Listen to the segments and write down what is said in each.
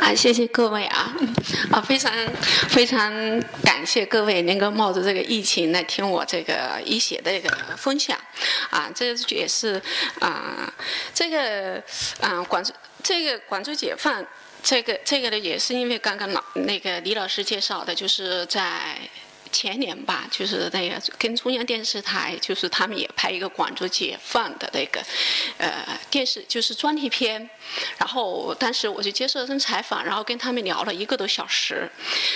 啊，谢谢各位啊，啊，非常非常感谢各位能够冒着这个疫情来听我这个医学的一个分享，啊，这也是啊，这个啊，广州这个广州解放，这个这个呢也是因为刚刚老那个李老师介绍的，就是在。前年吧，就是那个跟中央电视台，就是他们也拍一个广州解放的那个，呃，电视就是专题片，然后当时我就接受了采访，然后跟他们聊了一个多小时，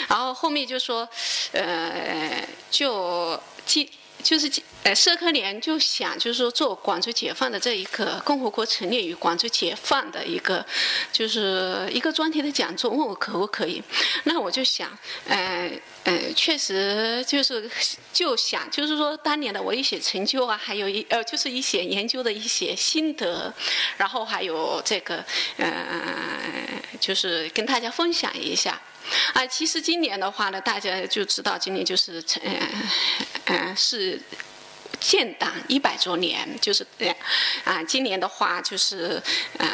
然后后面就说，呃，就记。就是呃，社科联就想就是说做广州解放的这一个共和国成立与广州解放的一个，就是一个专题的讲座，问我可不可以？那我就想，呃呃，确实就是就想就是说当年的我一些成就啊，还有一呃就是一些研究的一些心得，然后还有这个呃，就是跟大家分享一下。啊，其实今年的话呢，大家就知道，今年就是成，嗯，是建党一百周年，就是啊，今年的话就是，呃，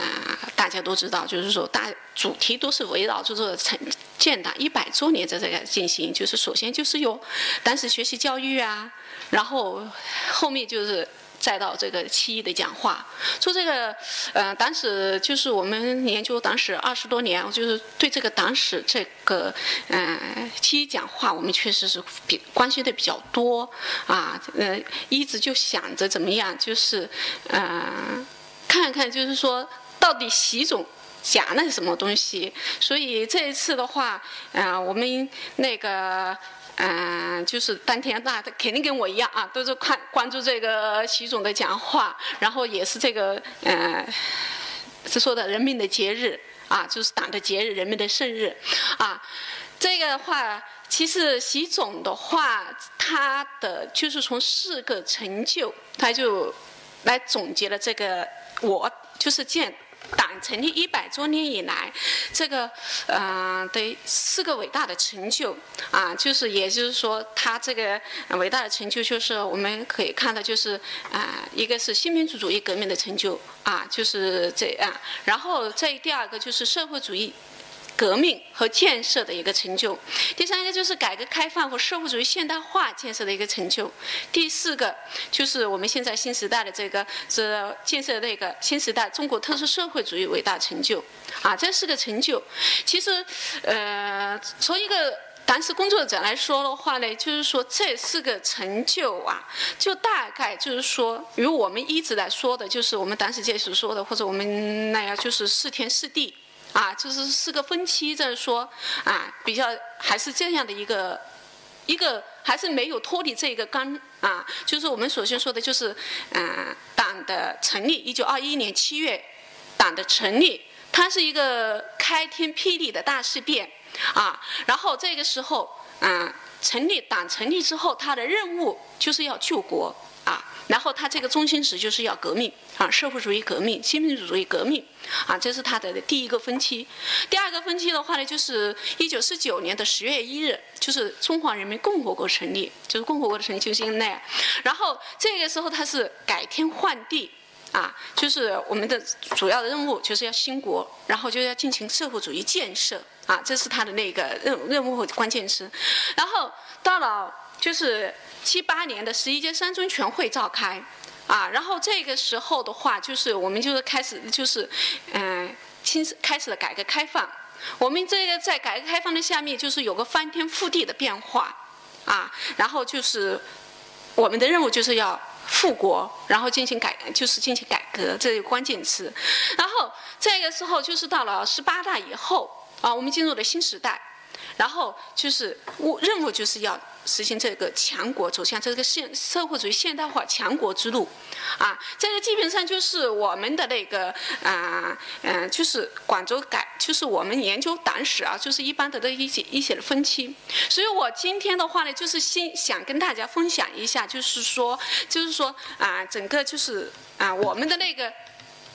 大家都知道，就是说大主题都是围绕着这个成建党一百周年在这个进行，就是首先就是有当时学习教育啊，然后后面就是。再到这个七一的讲话，说这个，呃，党史就是我们研究党史二十多年，就是对这个党史这个，嗯，七一讲话，我们确实是比关心的比较多，啊，呃，一直就想着怎么样，就是，嗯，看看就是说到底习总讲了什么东西，所以这一次的话，嗯，我们那个。嗯，就是当天那肯定跟我一样啊，都是看关注这个习总的讲话，然后也是这个嗯，是说的人民的节日啊，就是党的节日，人民的生日啊。这个的话，其实习总的话，他的就是从四个成就，他就来总结了这个，我就是建。党成立一百多年以来，这个嗯对四个伟大的成就啊，就是也就是说，他这个伟大的成就就是我们可以看到，就是啊，一个是新民主主义革命的成就啊，就是这样，然后再第二个就是社会主义。革命和建设的一个成就，第三个就是改革开放和社会主义现代化建设的一个成就，第四个就是我们现在新时代的这个是建设那个新时代中国特色社会主义伟大成就。啊，这四个成就，其实呃，从一个党史工作者来说的话呢，就是说这四个成就啊，就大概就是说与我们一直在说的，就是我们党史界所说的，或者我们那样就是四天四地。啊，就是四个分期在说，啊，比较还是这样的一个，一个还是没有脱离这个纲啊，就是我们首先说的就是，嗯，党的成立，一九二一年七月，党的成立，它是一个开天辟地的大事变，啊，然后这个时候，嗯，成立党成立之后，它的任务就是要救国。然后他这个中心词就是要革命啊，社会主义革命、新民主主义革命啊，这是他的第一个分期。第二个分期的话呢，就是一九四九年的十月一日，就是中华人民共和国成立，就是共和国的成立就是那样。然后这个时候他是改天换地啊，就是我们的主要的任务就是要兴国，然后就要进行社会主义建设啊，这是他的那个任任务和关键词。然后到了就是。七八年的十一届三中全会召开，啊，然后这个时候的话，就是我们就是开始就是，嗯，新开始了改革开放。我们这个在改革开放的下面，就是有个翻天覆地的变化，啊，然后就是我们的任务就是要复国，然后进行改，就是进行改革，这个关键词。然后这个时候就是到了十八大以后，啊，我们进入了新时代。然后就是务任务就是要实行这个强国走向这个现社会主义现代化强国之路，啊，这个基本上就是我们的那个啊嗯，就是广州改，就是我们研究党史啊，就是一般的的一些一些的分期。所以我今天的话呢，就是先想跟大家分享一下，就是说，就是说啊，整个就是啊，我们的那个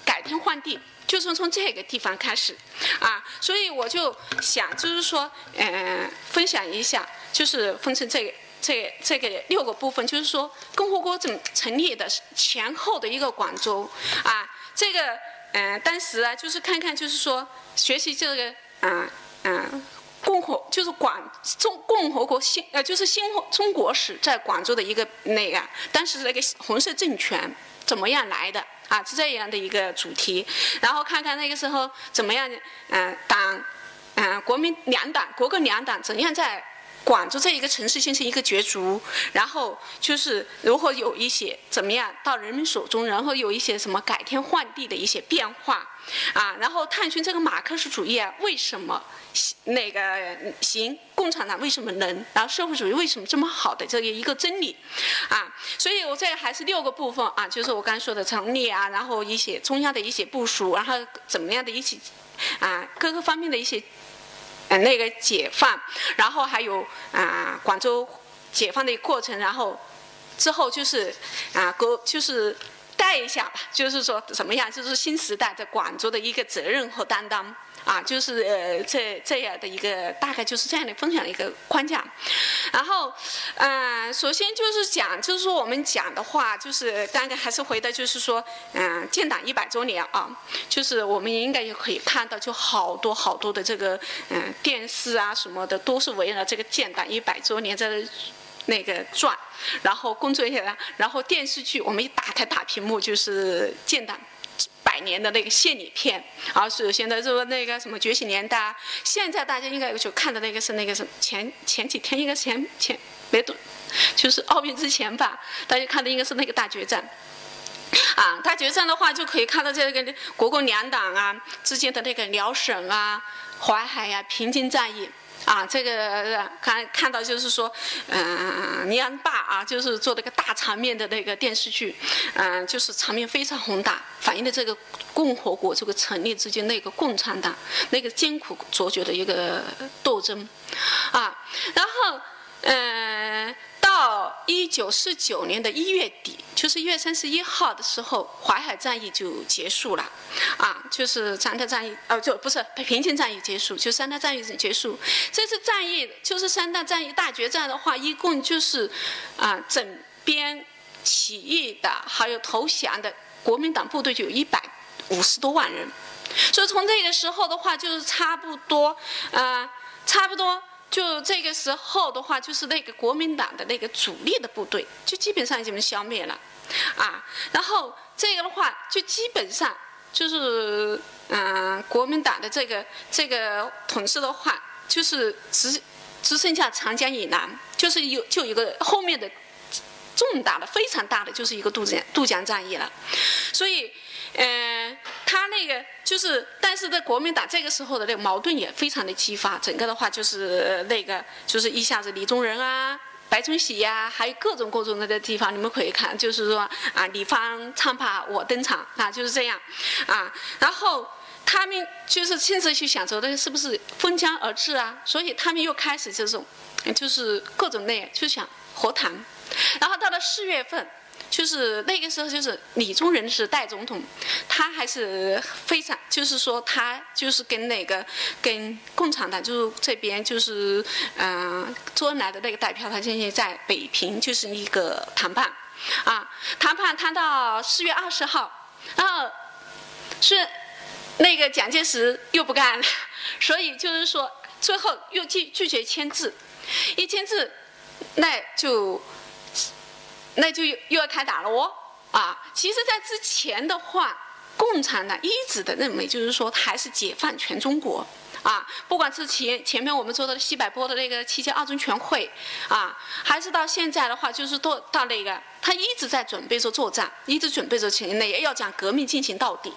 改天换地。就是从这个地方开始，啊，所以我就想，就是说，嗯，分享一下，就是分成这、这、这个六个部分，就是说，共和国怎成立的前后的一个广州，啊，这个，嗯，当时啊，就是看看，就是说，学习这个。嗯嗯，共和就是广中共和国新呃就是新中国史在广州的一个那个当时那个红色政权怎么样来的啊？是这样的一个主题，然后看看那个时候怎么样，嗯，党，嗯，国民两党国共两党怎样在。广州这一个城市形成一个角逐，然后就是如何有一些怎么样到人民手中，然后有一些什么改天换地的一些变化，啊，然后探寻这个马克思主义啊为什么那个行，共产党为什么能，然后社会主义为什么这么好的这一个真理，啊，所以我这还是六个部分啊，就是我刚才说的成立啊，然后一些中央的一些部署，然后怎么样的一些啊各个方面的一些。那个解放，然后还有啊，广州解放的过程，然后之后就是啊，国就是带一下吧，就是说怎么样，就是新时代在广州的一个责任和担当。啊，就是呃，这这样的一个大概就是这样的分享的一个框架，然后，嗯，首先就是讲，就是说我们讲的话，就是刚刚还是回到就是说，嗯，建党一百周年啊，就是我们应该也可以看到，就好多好多的这个嗯电视啊什么的，都是围绕这个建党一百周年在那个转，然后工作人员，然后电视剧，我们一打开大屏幕就是建党。百年的那个献礼片，啊，是现在说那个什么觉醒年代，现在大家应该有就看的那个是那个什么前前几天应该前前没多，就是奥运之前吧，大家看的应该是那个大决战，啊，大决战的话就可以看到这个国共两党啊之间的那个辽沈啊、淮海呀、平津战役。啊，这个看看到就是说，嗯，尼安爸啊，就是做了个大场面的那个电视剧，嗯，就是场面非常宏大，反映的这个共和国这个成立之间那个共产党那个艰苦卓绝的一个斗争，啊，然后，嗯。到一九四九年的一月底，就是一月三十一号的时候，淮海战役就结束了，啊，就是三大战役，呃，就不是平津战役结束，就三大战役结束。这次战役就是三大战役大决战的话，一共就是啊，整编起义的还有投降的国民党部队就有一百五十多万人，所以从这个时候的话，就是差不多，啊，差不多。就这个时候的话，就是那个国民党的那个主力的部队，就基本上已经消灭了，啊，然后这个的话，就基本上就是嗯，国民党的这个这个统治的话，就是只只剩下长江以南，就是有就一个后面的重大的非常大的就是一个渡江渡江战役了，所以。嗯，他那个就是，但是在国民党这个时候的那个矛盾也非常的激发，整个的话就是那个就是一下子李宗仁啊、白崇禧呀，还有各种各种的地方，你们可以看，就是说啊，你方唱罢我登场啊，就是这样啊，然后他们就是亲自去想着的是不是封疆而治啊，所以他们又开始这种就是各种那就想和谈，然后到了四月份。就是那个时候，就是李宗仁是代总统，他还是非常，就是说他就是跟那个跟共产党就是这边就是嗯周恩来的那个代表，他进行在北平就是一个谈判，啊，谈判谈到四月二十号，然后是那个蒋介石又不干了，所以就是说最后又拒拒绝签字，一签字那就。那就又要开打了哦，啊，其实，在之前的话，共产党一直的认为，就是说，还是解放全中国，啊，不管是前前面我们说的西柏坡的那个七届二中全会，啊，还是到现在的话，就是到到那个，他一直在准备着作战，一直准备着前那要将革命进行到底，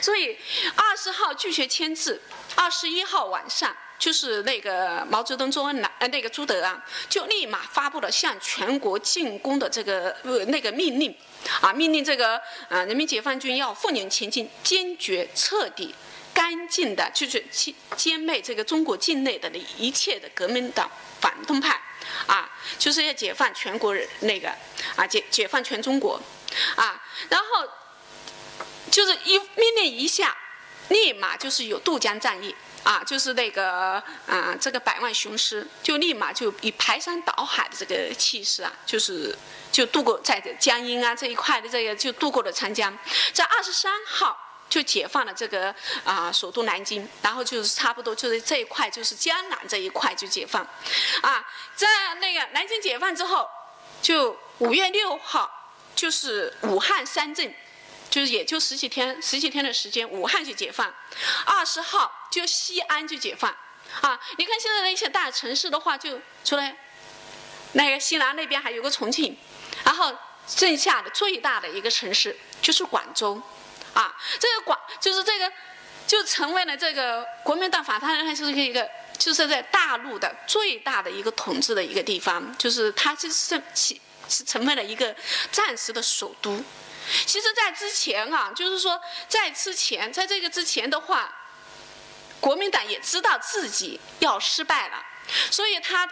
所以二十号拒绝签字，二十一号晚上。就是那个毛泽东、周恩来，呃，那个朱德啊，就立马发布了向全国进攻的这个呃那个命令，啊，命令这个呃人民解放军要奋勇前进，坚决、彻底、干净的，就是歼歼灭这个中国境内的那一切的革命党反动派，啊，就是要解放全国人那个啊解解放全中国，啊，然后就是一命令一下，立马就是有渡江战役。啊，就是那个啊，这个百万雄师就立马就以排山倒海的这个气势啊，就是就渡过在江阴啊这一块的这个就渡过了长江，在二十三号就解放了这个啊首都南京，然后就是差不多就是这一块就是江南这一块就解放，啊，在那个南京解放之后，就五月六号就是武汉三镇，就是也就十几天十几天的时间，武汉就解放，二十号就西安就解放，啊，你看现在的一些大城市的话，就除了那个西南那边还有个重庆，然后。剩下的最大的一个城市就是广州，啊，这个广就是这个，就成为了这个国民党反贪人就是一个，就是在大陆的最大的一个统治的一个地方，就是它就是起是成为了一个暂时的首都。其实，在之前啊，就是说在之前，在这个之前的话，国民党也知道自己要失败了，所以他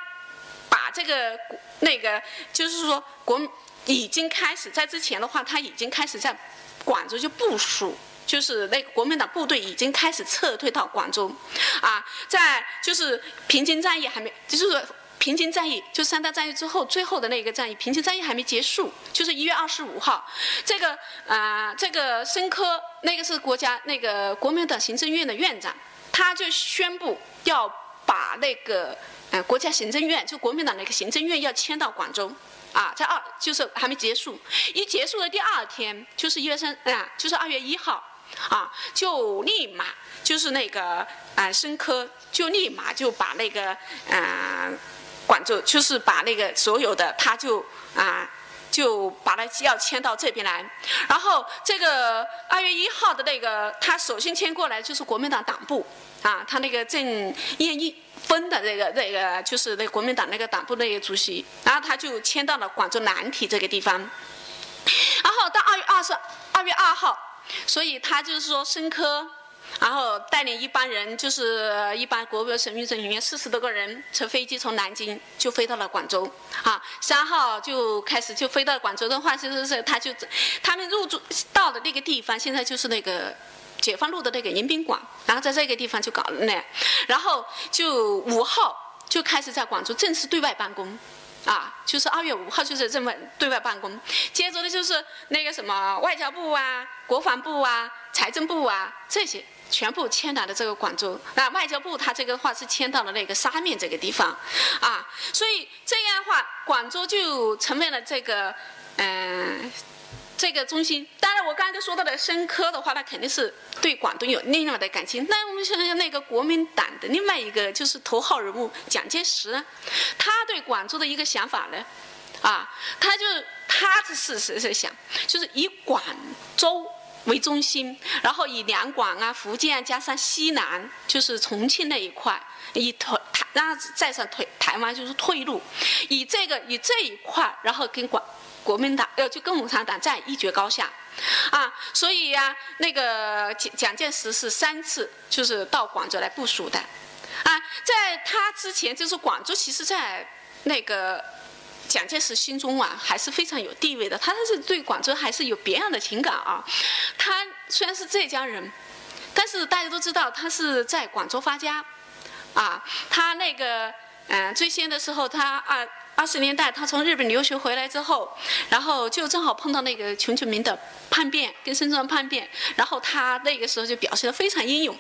把这个那个就是说国。已经开始在之前的话，他已经开始在广州就部署，就是那个国民党部队已经开始撤退到广州，啊，在就是平津战役还没，就是平津战役就三大战役之后最后的那个战役，平津战役还没结束，就是一月二十五号，这个啊，这个申科那个是国家那个国民党行政院的院长，他就宣布要把那个呃国家行政院就国民党那个行政院要迁到广州。啊，在二就是还没结束，一结束的第二天就是一月三啊，就是二月一号，啊，就立马就是那个啊，申科就立马就把那个啊，广州就是把那个所有的他就啊，就把它要迁到这边来，然后这个二月一号的那个他首先迁过来就是国民党党部啊，他那个郑燕一。分的那个那个就是那国民党那个党部那个主席，然后他就迁到了广州南体这个地方，然后到二月二十二月二号，所以他就是说申科，然后带领一帮人，就是一般国务省预政人员四十多个人，乘飞机从南京就飞到了广州，啊，三号就开始就飞到广州的话，就是是他就他们入住到的那个地方，现在就是那个。解放路的那个迎宾馆，然后在这个地方就搞了那，然后就五号就开始在广州正式对外办公，啊，就是二月五号就是这么对外办公，接着的就是那个什么外交部啊、国防部啊、财政部啊这些。全部迁到了这个广州，那外交部它这个话是迁到了那个沙面这个地方，啊，所以这样的话，广州就成为了这个嗯。这个中心，当然我刚才说到的申科的话，他肯定是对广东有另外的感情。那我们想想那个国民党的另外一个就是头号人物蒋介石，他对广州的一个想法呢，啊，他就他是是是想，就是以广州为中心，然后以两广啊、福建加上西南，就是重庆那一块，以台台，然后再上退台湾就是退路，以这个以这一块，然后跟广。国民党呃就跟共产党在一决高下，啊，所以呀，那个蒋蒋介石是三次就是到广州来部署的，啊，在他之前就是广州，其实在那个蒋介石心中啊还是非常有地位的，他是对广州还是有别样的情感啊。他虽然是浙江人，但是大家都知道他是在广州发家，啊，他那个嗯最先的时候他啊。八十年代，他从日本留学回来之后，然后就正好碰到那个熊俊明的叛变，跟孙中山叛变，然后他那个时候就表现得非常英勇，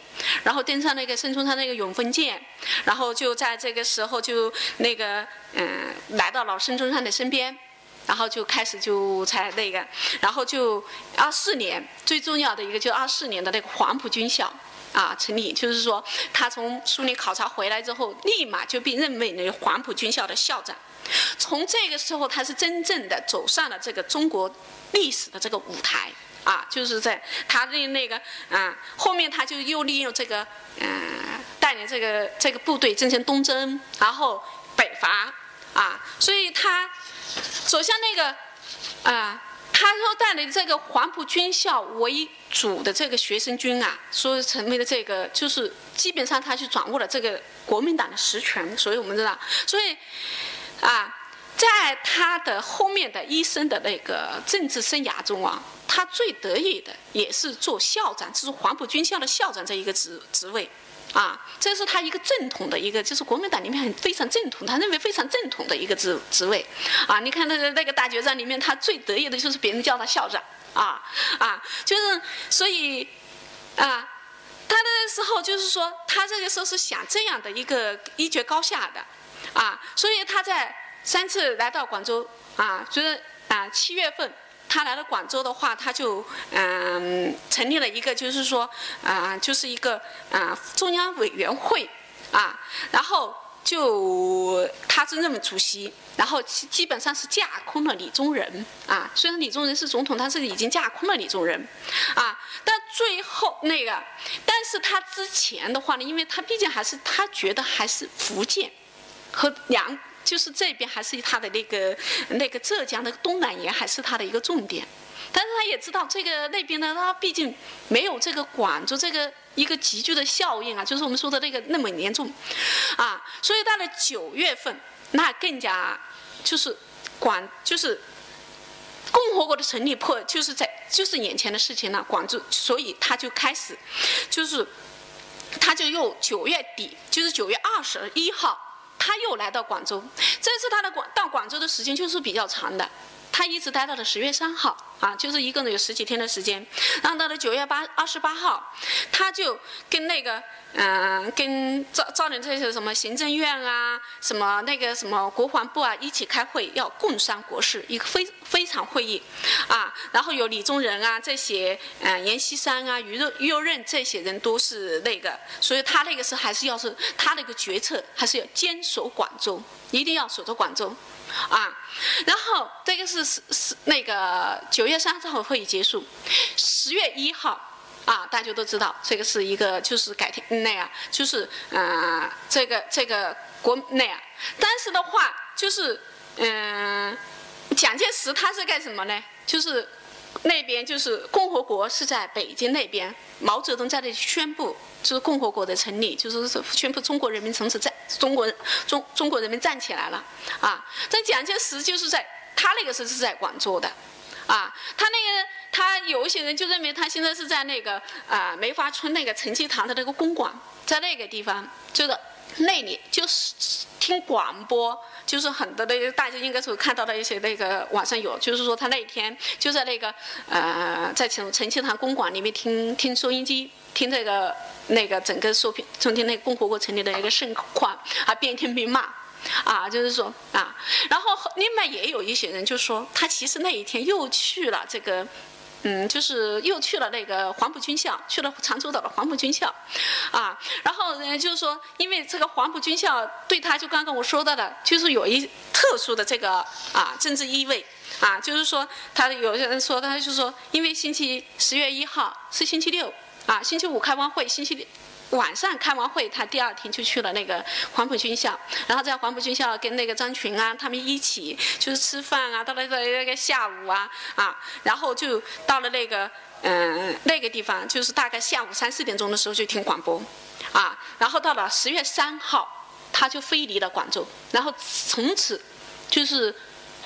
然后登上那个孙中山那个永丰舰，然后就在这个时候就那个嗯来到了孙中山的身边，然后就开始就才那个，然后就二四年最重要的一个就二四年的那个黄埔军校。啊，成立就是说，他从苏联考察回来之后，立马就被任命为黄埔军校的校长。从这个时候，他是真正的走上了这个中国历史的这个舞台。啊，就是在他的那个啊，后面他就又利用这个嗯，带领这个这个部队进行东征，然后北伐啊，所以他走向那个啊。他说带领这个黄埔军校为主的这个学生军啊，说成为了这个，就是基本上他去掌握了这个国民党的实权。所以我们知道，所以啊，在他的后面的一生的那个政治生涯中啊，他最得意的也是做校长，就是黄埔军校的校长这一个职职位。啊，这是他一个正统的一个，就是国民党里面很非常正统，他认为非常正统的一个职职位。啊，你看那个那个大决战里面，他最得意的就是别人叫他校长。啊啊，就是所以啊，他的时候就是说，他这个时候是想这样的一个一决高下的，啊，所以他在三次来到广州啊，就是啊七月份他来到广州的话，他就嗯成立了一个就是说啊就是一个啊中央委员会啊，然后。就他是任主席，然后基本上是架空了李宗仁啊。虽然李宗仁是总统，但是已经架空了李宗仁啊。但最后那个，但是他之前的话呢，因为他毕竟还是他觉得还是福建和两，就是这边还是他的那个那个浙江的东南沿还是他的一个重点。但是他也知道这个那边呢，他毕竟没有这个广州这个一个急剧的效应啊，就是我们说的那个那么严重，啊，所以到了九月份，那更加就是广就是共和国的成立破就是在就是眼前的事情了，广州，所以他就开始就是他就又九月底就是九月二十一号，他又来到广州，这次他的广到广州的时间就是比较长的。他一直待到了十月三号，啊，就是一共有十几天的时间。然后到了九月八二十八号，他就跟那个，嗯，跟赵赵林这些什么行政院啊，什么那个什么国防部啊一起开会，要共商国事，一个非非常会议，啊，然后有李宗仁啊这些，嗯，阎锡山啊于右右任这些人都是那个，所以他那个时候还是要是他那个决策还是要坚守广州，一定要守着广州。啊，然后这个是是是那个九月三十号会议结束，十月一号啊，大家都知道这个是一个就是改天那样，就是嗯这个这个国内啊，但是的话就是嗯蒋介石他是干什么呢？就是那边就是共和国是在北京那边，毛泽东在那里宣布。就是共和国的成立，就是宣布中国人民从此在中国中中国人民站起来了啊！这蒋介石就是在他那个时候是在广州的啊，他那个他有一些人就认为他现在是在那个啊梅花村那个陈济棠的那个公馆，在那个地方，就是那里就是听广播，就是很多的大家应该是看到的一些那个网上有，就是说他那一天就在那个呃在陈陈庆堂公馆里面听听收音机。听这个那个整个说评，从听那共和国成立的一个盛况，啊，边听边骂，啊，就是说啊，然后另外也有一些人就说，他其实那一天又去了这个，嗯，就是又去了那个黄埔军校，去了长洲岛的黄埔军校，啊，然后呢就是说，因为这个黄埔军校对他就刚刚我说到的，就是有一特殊的这个啊政治意味，啊，就是说他有些人说他就是说，因为星期十月一号是星期六。啊，星期五开完会，星期六晚上开完会，他第二天就去了那个黄埔军校，然后在黄埔军校跟那个张群啊他们一起就是吃饭啊，到了那个下午啊啊，然后就到了那个嗯那个地方，就是大概下午三四点钟的时候就听广播，啊，然后到了十月三号，他就飞离了广州，然后从此就是。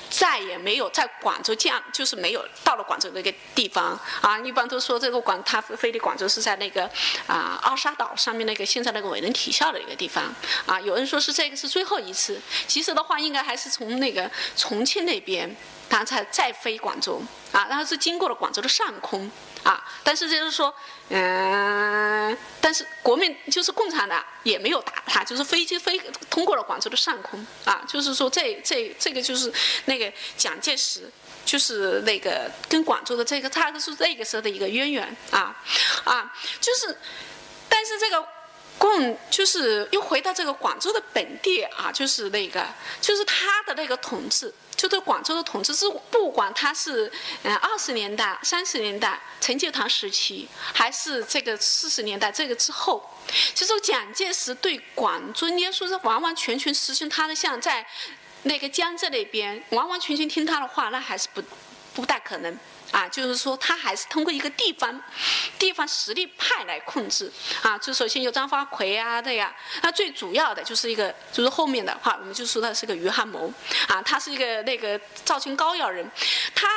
再也没有在广州见，就是没有到了广州那个地方啊。一般都说这个广，他飞的广州是在那个啊二沙岛上面那个现在那个伟人体校的一个地方啊。有人说是这个是最后一次，其实的话应该还是从那个重庆那边，他才再飞广州啊，然后是经过了广州的上空。啊，但是就是说，嗯，但是国民就是共产党也没有打他，就是飞机飞通过了广州的上空啊，就是说这这这个就是那个蒋介石，就是那个跟广州的这个，他是那个时候的一个渊源啊啊，就是，但是这个共就是又回到这个广州的本地啊，就是那个就是他的那个统治。就对广州的统治是，不管他是嗯二十年代、三十年代陈济棠时期，还是这个四十年代这个之后，其实蒋介石对广州，应该说是完完全全实行他的像在那个江浙那边完完全全听他的话，那还是不不大可能。啊，就是说他还是通过一个地方，地方实力派来控制啊。就首先有张发奎啊，这样。那最主要的就是一个，就是后面的话，我们就说他是个余汉谋啊，他是一个那个肇庆高要人，他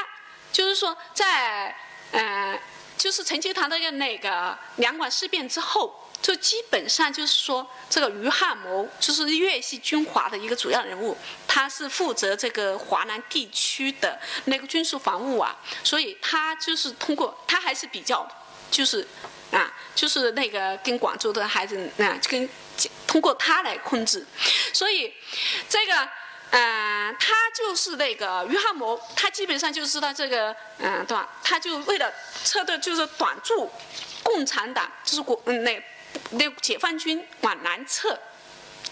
就是说在呃，就是陈其堂那个那个两广事变之后。就基本上就是说，这个余汉谋就是粤系军阀的一个主要人物，他是负责这个华南地区的那个军事防务啊，所以他就是通过他还是比较，就是啊，就是那个跟广州的孩子啊，跟通过他来控制，所以这个嗯，他就是那个约翰摩，他基本上就知道这个嗯对吧？他就为了撤的就是短驻共产党，就是国嗯那那解放军往南撤，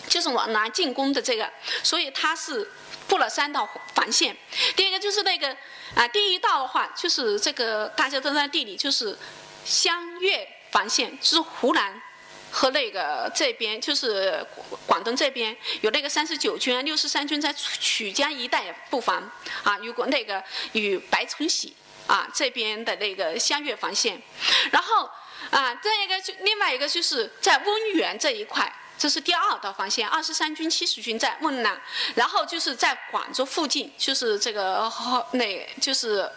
就是往南进攻的这个，所以他是布了三道防线。第一个就是那个啊，第一道的话就是这个大家都在地理，就是湘粤防线，就是湖南。和那个这边就是广东这边有那个三十九军、六十三军在曲江一带布防啊，如果那个与白崇禧啊这边的那个湘粤防线，然后啊再一个就另外一个就是在温源这一块，这是第二道防线，二十三军、七十军在温南，然后就是在广州附近，就是这个那就是。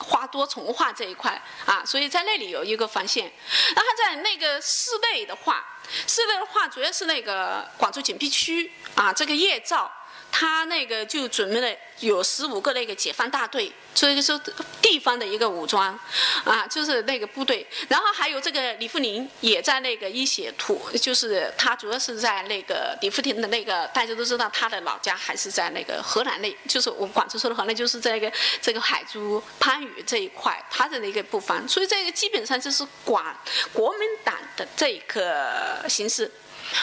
花多从化这一块啊，所以在那里有一个防线。然后在那个市内的话，市内的话主要是那个广州警闭区啊，这个叶兆。他那个就准备了有十五个那个解放大队，所以说地方的一个武装，啊，就是那个部队。然后还有这个李富林也在那个一写图，就是他主要是在那个李富林的那个，大家都知道他的老家还是在那个河南那，就是我们广州说的河南，就是在那个这个海珠、番禺这一块，他的那个部分。所以这个基本上就是管国民党的这一个形式，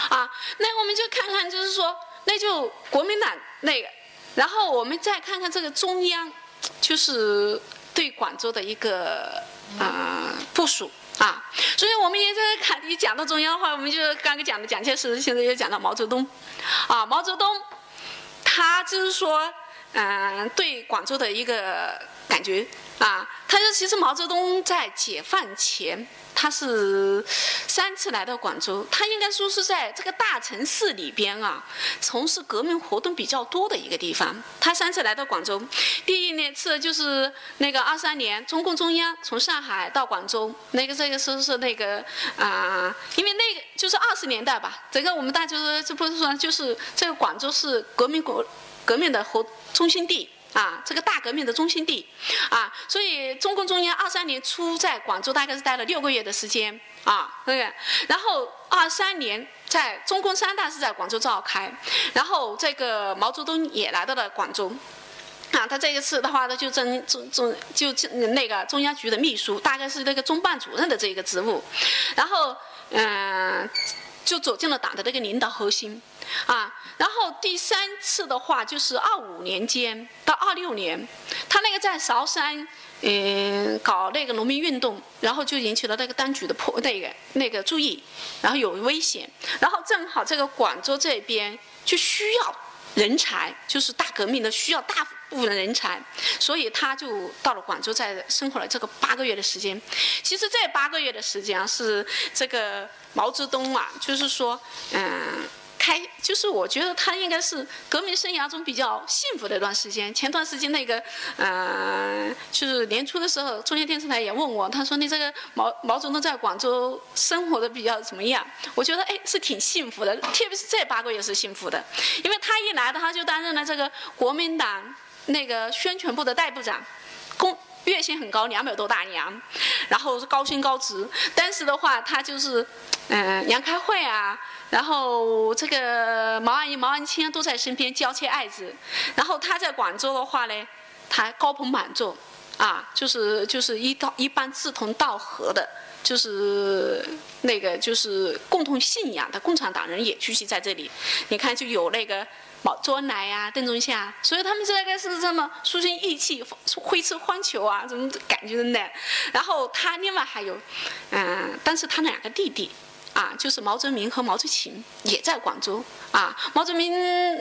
啊，那我们就看看，就是说。那就国民党那个，然后我们再看看这个中央，就是对广州的一个啊部署啊。所以我们也在看，一讲到中央的话，我们就刚刚讲的蒋介石，现在又讲到毛泽东，啊，毛泽东，他就是说，嗯，对广州的一个感觉啊，他说其实毛泽东在解放前。他是三次来到广州，他应该说是在这个大城市里边啊，从事革命活动比较多的一个地方。他三次来到广州，第一年次就是那个二三年，中共中央从上海到广州，那个这个是是那个啊，因为那个就是二十年代吧，整个我们大家说这不是说就是这个广州是革命国革命的核中心地。啊，这个大革命的中心地，啊，所以中共中央二三年初在广州大概是待了六个月的时间，啊，对个，然后二三年在中共三大是在广州召开，然后这个毛泽东也来到了广州，啊，他这一次的话呢，就中中中就那个中央局的秘书，大概是那个中办主任的这个职务，然后嗯，就走进了党的这个领导核心。啊，然后第三次的话就是二五年间到二六年，他那个在韶山，嗯，搞那个农民运动，然后就引起了那个当局的破那个那个注意，然后有危险，然后正好这个广州这边就需要人才，就是大革命的需要大部分人才，所以他就到了广州，在生活了这个八个月的时间。其实这八个月的时间啊，是这个毛泽东啊，就是说，嗯。开就是我觉得他应该是革命生涯中比较幸福的一段时间。前段时间那个，嗯，就是年初的时候，中央电视台也问我，他说你这个毛毛泽东在广州生活的比较怎么样？我觉得哎是挺幸福的，特别是这八个月是幸福的，因为他一来的他就担任了这个国民党那个宣传部的代部长，工月薪很高，两百多大洋，然后是高薪高职。但是的话，他就是嗯杨开慧啊。然后这个毛阿姨、毛岸青都在身边娇妻爱子，然后他在广州的话呢，他高朋满座，啊，就是就是一道一般志同道合的，就是那个就是共同信仰的共产党人也聚集在这里。你看，就有那个毛周恩来呀、邓中夏，所以他们这个是这么书生意气、挥斥方遒啊，这种感觉的呢。然后他另外还有，嗯，但是他两个弟弟。啊，就是毛泽民和毛泽勤也在广州啊。毛泽民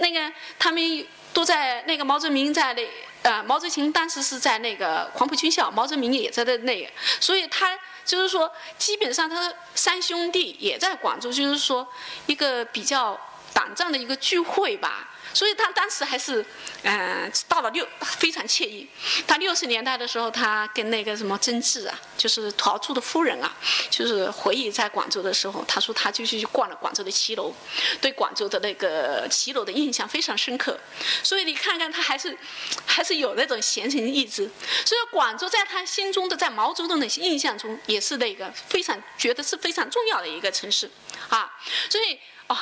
那个他们都在那个毛泽民在那呃，毛泽勤当时是在那个黄埔军校，毛泽民也在那那，所以他就是说，基本上他三兄弟也在广州，就是说一个比较短暂的一个聚会吧。所以他当时还是，嗯，到了六非常惬意。他六十年代的时候，他跟那个什么曾志啊，就是陶铸的夫人啊，就是回忆在广州的时候，他说他就去逛了广州的骑楼，对广州的那个骑楼的印象非常深刻。所以你看看他还是，还是有那种闲情逸致。所以广州在他心中的，在毛泽东的印象中，也是那个非常觉得是非常重要的一个城市，啊，所以哦，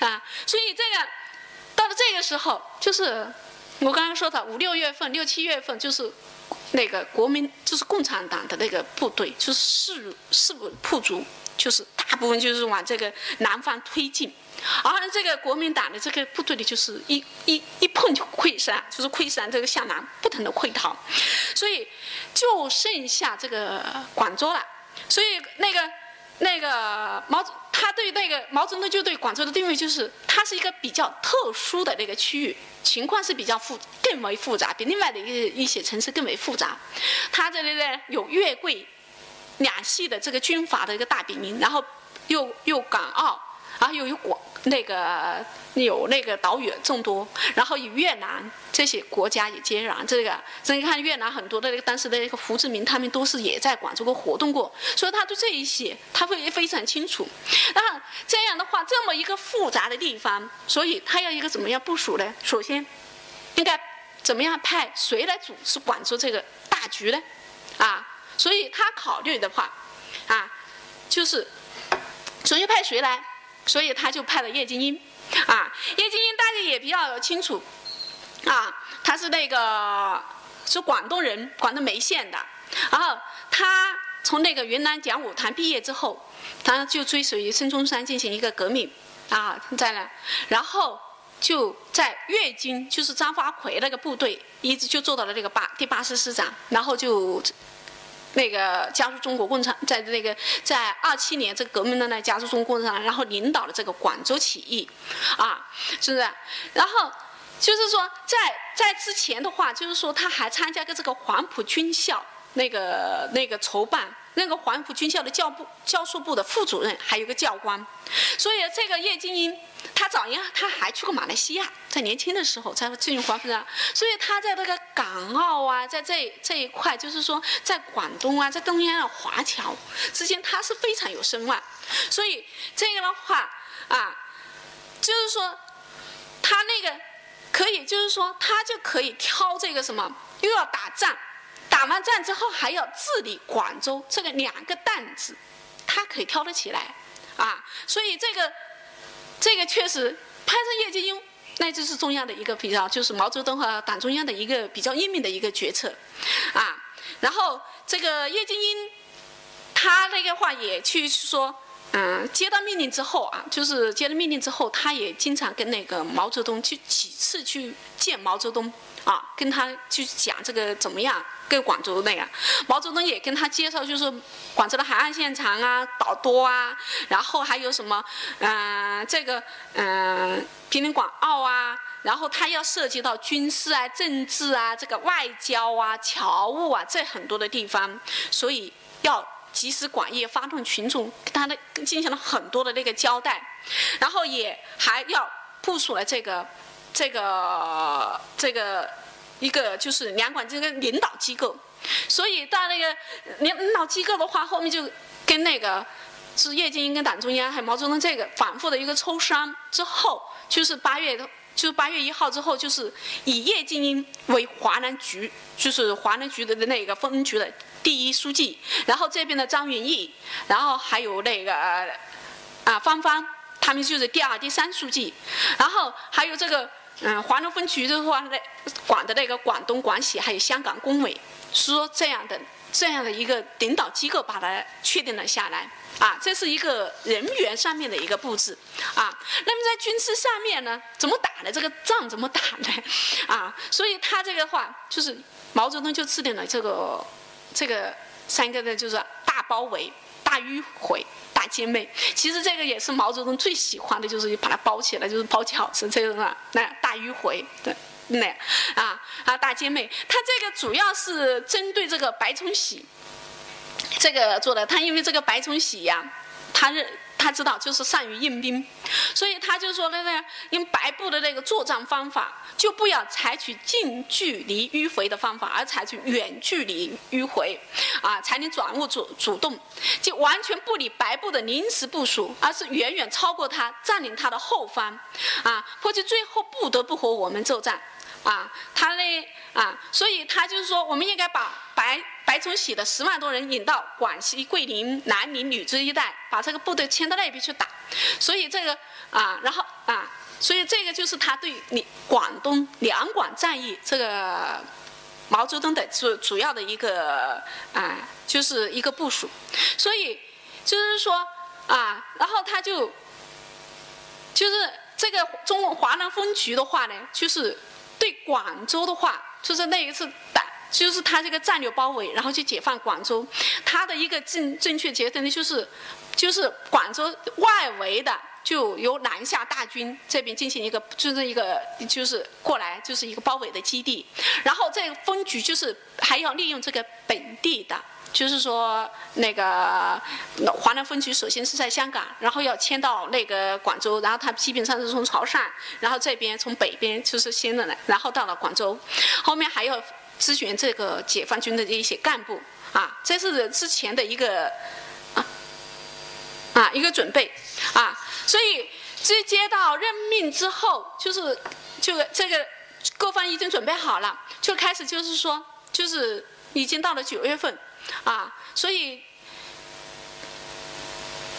啊，所以这个。到了这个时候，就是我刚刚说的五六月份、六七月份，就是那个国民，就是共产党的那个部队，就是势势不破竹，就是大部分就是往这个南方推进，而这个国民党的这个部队里，就是一一一碰就溃散，就是溃散，这个向南不停的溃逃，所以就剩下这个广州了，所以那个那个毛。他对那个毛泽东就对广州的定位就是，它是一个比较特殊的那个区域，情况是比较复更为复杂，比另外的一一些城市更为复杂。它这里呢有粤桂两系的这个军阀的一个大本营，然后又又港澳，然后又有广。那个有那个岛屿众多，然后与越南这些国家也接壤。这个，所以你看越南很多的那个当时的那个胡志明，他们都是也在广州过活动过，所以他对这一些他会非常清楚。那这样的话，这么一个复杂的地方，所以他要一个怎么样部署呢？首先，应该怎么样派谁来主持广州这个大局呢？啊，所以他考虑的话，啊，就是首先派谁来？所以他就派了叶剑英，啊，叶剑英大家也比较清楚，啊，他是那个是广东人，广东梅县的，然后他从那个云南讲武堂毕业之后，他就追随孙中山进行一个革命，啊，在那，然后就在粤军，就是张发奎那个部队，一直就做到了那个八第八师师长，然后就。那个加入中国共产，在那个在二七年这个革命的呢，加入中国共产党，然后领导了这个广州起义，啊，是不是？然后就是说，在在之前的话，就是说他还参加过这个黄埔军校那个那个筹办，那个黄埔军校的教部教授部的副主任，还有个教官，所以这个叶剑英。他早年他还去过马来西亚，在年轻的时候在进入黄埔的，所以他在那个港澳啊，在这这一块，就是说在广东啊，在东南亚的华侨之间，他是非常有声望。所以这个的话啊，就是说他那个可以，就是说他就可以挑这个什么，又要打仗，打完仗之后还要治理广州，这个两个担子，他可以挑得起来啊。所以这个。这个确实，攀上叶剑英，那就是中央的一个比较，就是毛泽东和党中央的一个比较英明的一个决策，啊，然后这个叶剑英，他那个话也去说，嗯，接到命令之后啊，就是接了命令之后，他也经常跟那个毛泽东去几次去见毛泽东。啊，跟他去讲这个怎么样？跟广州那样，毛泽东也跟他介绍，就是广州的海岸线长啊，岛多啊，然后还有什么，嗯，这个嗯，平林广澳啊，然后他要涉及到军事啊、政治啊、这个外交啊、侨务啊，这很多的地方，所以要集思广益，发动群众，跟他的进行了很多的那个交代，然后也还要部署了这个。这个这个一个就是两广这个领导机构，所以到那个领导机构的话，后面就跟那个是叶剑英跟党中央还有毛泽东这个反复的一个磋商之后，就是八月就是八月一号之后，就是以叶剑英为华南局，就是华南局的那个分局的第一书记，然后这边的张云逸，然后还有那个啊方方，他们就是第二、第三书记，然后还有这个。嗯，华南分局的话，那管的那个广东、广西还有香港工委，说这样的这样的一个领导机构把它确定了下来啊，这是一个人员上面的一个布置啊。那么在军事上面呢，怎么打的这个仗怎么打呢？啊，所以他这个话就是毛泽东就制定了这个这个三个呢，就是大包围、大迂回。姐妹，其实这个也是毛泽东最喜欢的，就是把它包起来，就是包起好吃，这种啊，那大迂回，对，那啊啊大姐妹，他这个主要是针对这个白崇禧这个做的。他因为这个白崇禧呀，他认。他知道就是善于应兵，所以他就说那个用白布的那个作战方法，就不要采取近距离迂回的方法，而采取远距离迂回，啊，才能掌握主主动，就完全不理白布的临时部署，而是远远超过他，占领他的后方，啊，或者最后不得不和我们作战。啊，他呢啊，所以他就是说，我们应该把白白崇禧的十万多人引到广西桂林、南宁、女真一带，把这个部队迁到那边去打。所以这个啊，然后啊，所以这个就是他对你广东两广战役这个毛泽东的主主要的一个啊，就是一个部署。所以就是说啊，然后他就就是这个中华南分局的话呢，就是。对广州的话，就是那一次打，就是他这个战略包围，然后去解放广州。他的一个正正确决定呢，就是，就是广州外围的就由南下大军这边进行一个，就是一个就是过来就是一个包围的基地。然后这个分局就是还要利用这个本地的。就是说，那个华南分局首先是在香港，然后要迁到那个广州，然后他基本上是从潮汕，然后这边从北边就是先的来，然后到了广州，后面还要支援这个解放军的一些干部啊，这是之前的一个啊啊一个准备啊，所以接接到任命之后，就是就这个各方已经准备好了，就开始就是说，就是已经到了九月份。啊，所以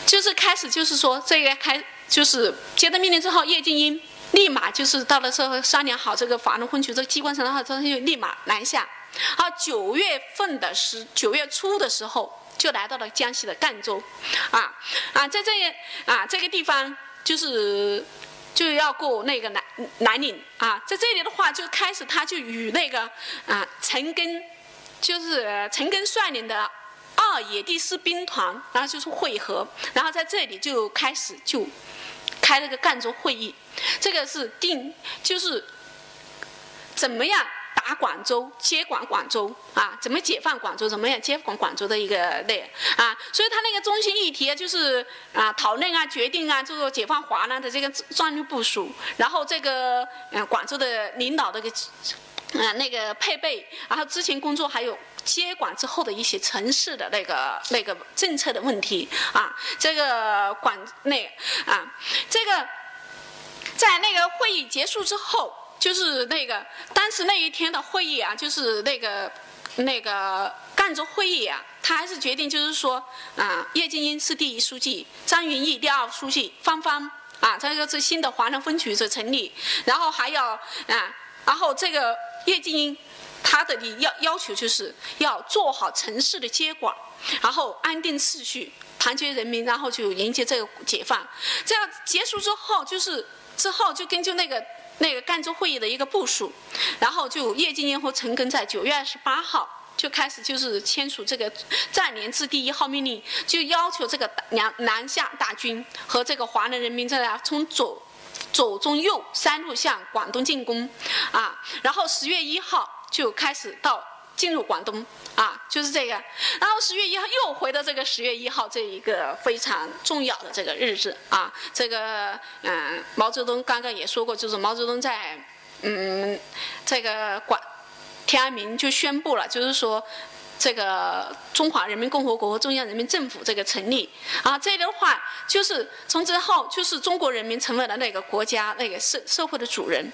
就是开始，就是说这个开，就是接到命令之后，叶剑英立马就是到了之后商量好这个法轮分局这个机关上，然后他就立马南下。好，九月份的时，九月初的时候就来到了江西的赣州，啊啊，在这啊这个地方就是就要过那个南南岭啊，在这里的话就开始他就与那个啊陈赓。就是陈赓率领的二野第四兵团，然后就是会合，然后在这里就开始就开了个赣州会议，这个是定就是怎么样打广州、接管广州啊？怎么解放广州？怎么样接管广州的一个那啊？所以他那个中心议题就是啊讨论啊决定啊就是解放华南的这个战略部署，然后这个嗯广州的领导的个。嗯，那个配备，然后之前工作还有接管之后的一些城市的那个那个政策的问题啊，这个管那啊，这个在那个会议结束之后，就是那个当时那一天的会议啊，就是那个那个赣州会议啊，他还是决定就是说啊，叶剑英是第一书记，张云逸第二书记，方方啊，这个是新的华南分局的成立，然后还要啊，然后这个。叶剑英，他的要要求就是要做好城市的接管，然后安定秩序，团结人民，然后就迎接这个解放。这样结束之后，就是之后就根据那个那个赣州会议的一个部署，然后就叶剑英和陈赓在九月二十八号就开始就是签署这个战连制第一号命令，就要求这个南南下大军和这个华南人民在从左。左中右三路向广东进攻，啊，然后十月一号就开始到进入广东，啊，就是这个，然后十月一号又回到这个十月一号这一个非常重要的这个日子，啊，这个嗯，毛泽东刚刚也说过，就是毛泽东在嗯这个广天安门就宣布了，就是说。这个中华人民共和国和中央人民政府这个成立啊，这的话就是从之后就是中国人民成为了那个国家那个社社会的主人。